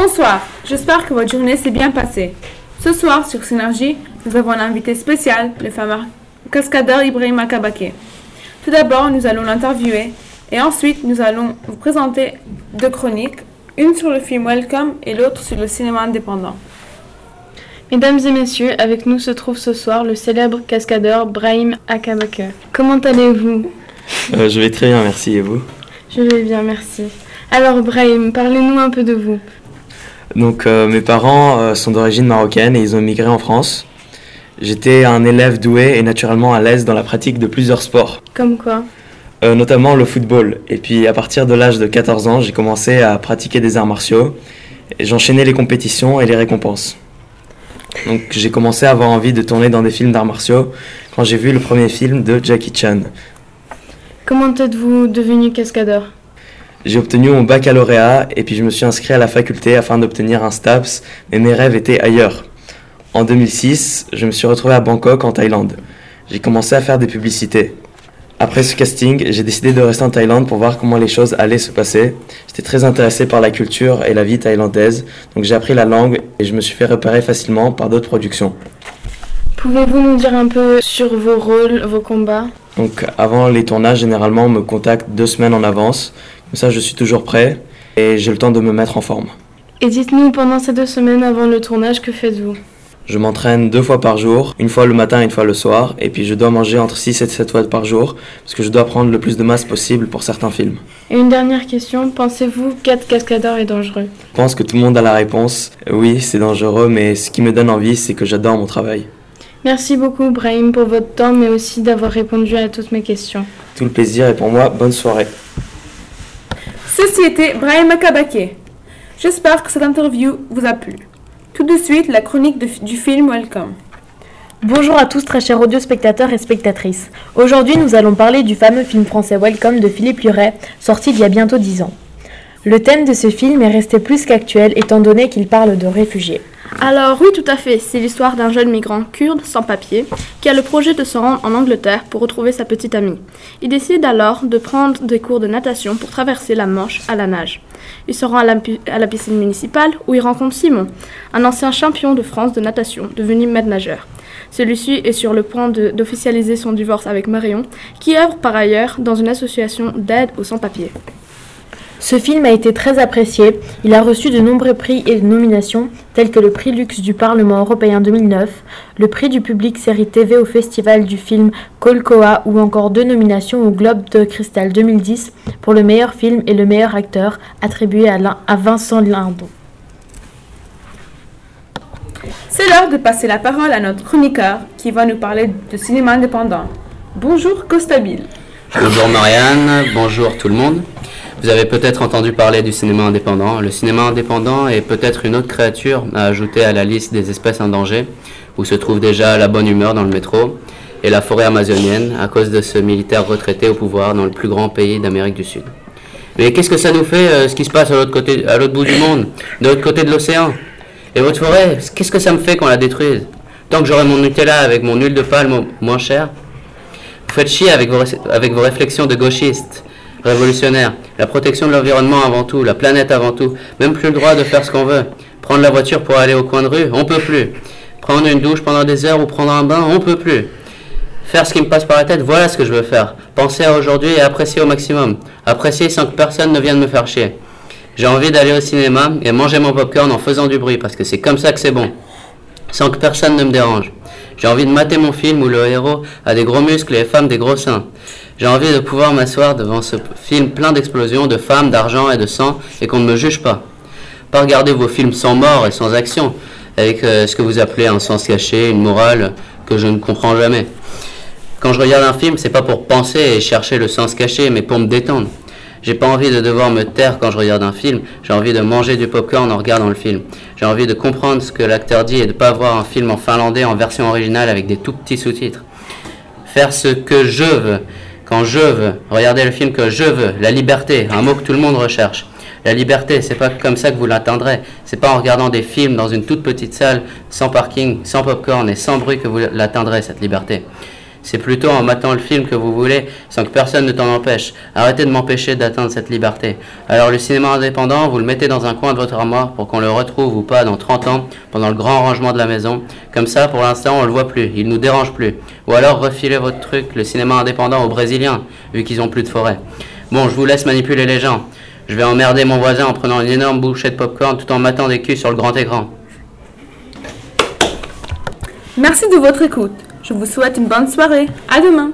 Bonsoir, j'espère que votre journée s'est bien passée. Ce soir, sur Synergie, nous avons un invité spécial, le fameux cascadeur Ibrahim Akabake. Tout d'abord, nous allons l'interviewer et ensuite, nous allons vous présenter deux chroniques, une sur le film Welcome et l'autre sur le cinéma indépendant. Mesdames et messieurs, avec nous se trouve ce soir le célèbre cascadeur Brahim Akabake. Comment allez-vous? Euh, je vais très bien, merci. Et vous? Je vais bien, merci. Alors Brahim, parlez-nous un peu de vous. Donc, euh, mes parents euh, sont d'origine marocaine et ils ont immigré en France. J'étais un élève doué et naturellement à l'aise dans la pratique de plusieurs sports, Comme quoi euh, notamment le football. Et puis, à partir de l'âge de 14 ans, j'ai commencé à pratiquer des arts martiaux j'enchaînais les compétitions et les récompenses. Donc, j'ai commencé à avoir envie de tourner dans des films d'arts martiaux quand j'ai vu le premier film de Jackie Chan. Comment êtes-vous devenu cascadeur? J'ai obtenu mon baccalauréat et puis je me suis inscrit à la faculté afin d'obtenir un STAPS, mais mes rêves étaient ailleurs. En 2006, je me suis retrouvé à Bangkok en Thaïlande. J'ai commencé à faire des publicités. Après ce casting, j'ai décidé de rester en Thaïlande pour voir comment les choses allaient se passer. J'étais très intéressé par la culture et la vie thaïlandaise, donc j'ai appris la langue et je me suis fait repérer facilement par d'autres productions. Pouvez-vous nous dire un peu sur vos rôles, vos combats? Donc avant les tournages, généralement on me contacte deux semaines en avance. Comme ça je suis toujours prêt et j'ai le temps de me mettre en forme. Et dites-nous, pendant ces deux semaines avant le tournage, que faites-vous? Je m'entraîne deux fois par jour, une fois le matin et une fois le soir, et puis je dois manger entre 6 et 7 fois par jour, parce que je dois prendre le plus de masse possible pour certains films. Et une dernière question, pensez-vous qu'être cascadeur est dangereux? Je pense que tout le monde a la réponse. Oui, c'est dangereux, mais ce qui me donne envie, c'est que j'adore mon travail. Merci beaucoup Brahim pour votre temps, mais aussi d'avoir répondu à toutes mes questions. Tout le plaisir est pour moi. Bonne soirée. Ceci était Brahim Akabake. J'espère que cette interview vous a plu. Tout de suite, la chronique de- du film Welcome. Bonjour à tous très chers audiospectateurs et spectatrices. Aujourd'hui nous allons parler du fameux film français Welcome de Philippe Luret, sorti il y a bientôt 10 ans. Le thème de ce film est resté plus qu'actuel étant donné qu'il parle de réfugiés. Alors oui, tout à fait. C'est l'histoire d'un jeune migrant kurde sans papier qui a le projet de se rendre en Angleterre pour retrouver sa petite amie. Il décide alors de prendre des cours de natation pour traverser la Manche à la nage. Il se rend à la, piscine municipale où il rencontre Simon, un ancien champion de France de natation, devenu maître nageur. Celui-ci est sur le point d'officialiser son divorce avec Marion, qui œuvre par ailleurs dans une association d'aide aux sans-papiers. Ce film a été très apprécié, il a reçu de nombreux prix et nominations tels que le prix Luxe du Parlement européen 2009, le prix du public série TV au festival du film Colcoa ou encore deux nominations au Globe de Cristal 2010 pour le meilleur film et le meilleur acteur attribués à, Lin- à Vincent Lindon. C'est l'heure de passer la parole à notre chroniqueur qui va nous parler de cinéma indépendant. Bonjour Costabile. Bonjour Marianne, bonjour tout le monde. Vous avez peut-être entendu parler du cinéma indépendant. Le cinéma indépendant est peut-être une autre créature à ajouter à la liste des espèces en danger, où se trouve déjà la bonne humeur dans le métro et la forêt amazonienne à cause de ce militaire retraité au pouvoir dans le plus grand pays d'Amérique du Sud. Mais qu'est-ce que ça nous fait euh, ce qui se passe à l'autre côté, à l'autre bout du monde, de l'autre côté de l'océan? Et votre forêt, qu'est-ce que ça me fait qu'on la détruise? Tant que j'aurai mon Nutella avec mon huile de palme moins chère, vous faites chier avec vos, avec vos réflexions de gauchistes, révolutionnaires. La protection de l'environnement avant tout, la planète avant tout. Même plus le droit de faire ce qu'on veut. Prendre la voiture pour aller au coin de rue, on peut plus. Prendre une douche pendant des heures ou prendre un bain, on peut plus. Faire ce qui me passe par la tête, voilà ce que je veux faire. Penser à aujourd'hui et apprécier au maximum. Apprécier sans que personne ne vienne me faire chier. J'ai envie d'aller au cinéma et manger mon popcorn en faisant du bruit parce que c'est comme ça que c'est bon. Sans que personne ne me dérange. J'ai envie de mater mon film où le héros a des gros muscles et les femmes des gros seins. J'ai envie de pouvoir m'asseoir devant ce film plein d'explosions, de femmes, d'argent et de sang et qu'on ne me juge pas. Pas regarder vos films sans mort et sans action, avec euh, ce que vous appelez un sens caché, une morale que je ne comprends jamais. Quand je regarde un film, c'est pas pour penser et chercher le sens caché, mais pour me détendre. J'ai pas envie de devoir me taire quand je regarde un film, j'ai envie de manger du popcorn en regardant le film. J'ai envie de comprendre ce que l'acteur dit et de pas voir un film en finlandais en version originale avec des tout petits sous-titres. Faire ce que je veux, quand je veux, regarder le film que je veux, la liberté, un mot que tout le monde recherche. La liberté, c'est pas comme ça que vous l'atteindrez. C'est pas en regardant des films dans une toute petite salle, sans parking, sans popcorn et sans bruit que vous l'atteindrez, cette liberté. C'est plutôt en matant le film que vous voulez sans que personne ne t'en empêche. Arrêtez de m'empêcher d'atteindre cette liberté. Alors le cinéma indépendant, vous le mettez dans un coin de votre armoire pour qu'on le retrouve ou pas dans 30 ans pendant le grand rangement de la maison. Comme ça, pour l'instant, on le voit plus, il nous dérange plus. Ou alors refilez votre truc, le cinéma indépendant aux Brésiliens, vu qu'ils ont plus de forêt. Bon, je vous laisse manipuler les gens. Je vais emmerder mon voisin en prenant une énorme bouchée de popcorn tout en matant des culs sur le grand écran. Merci de votre écoute. Je vous souhaite une bonne soirée. À demain.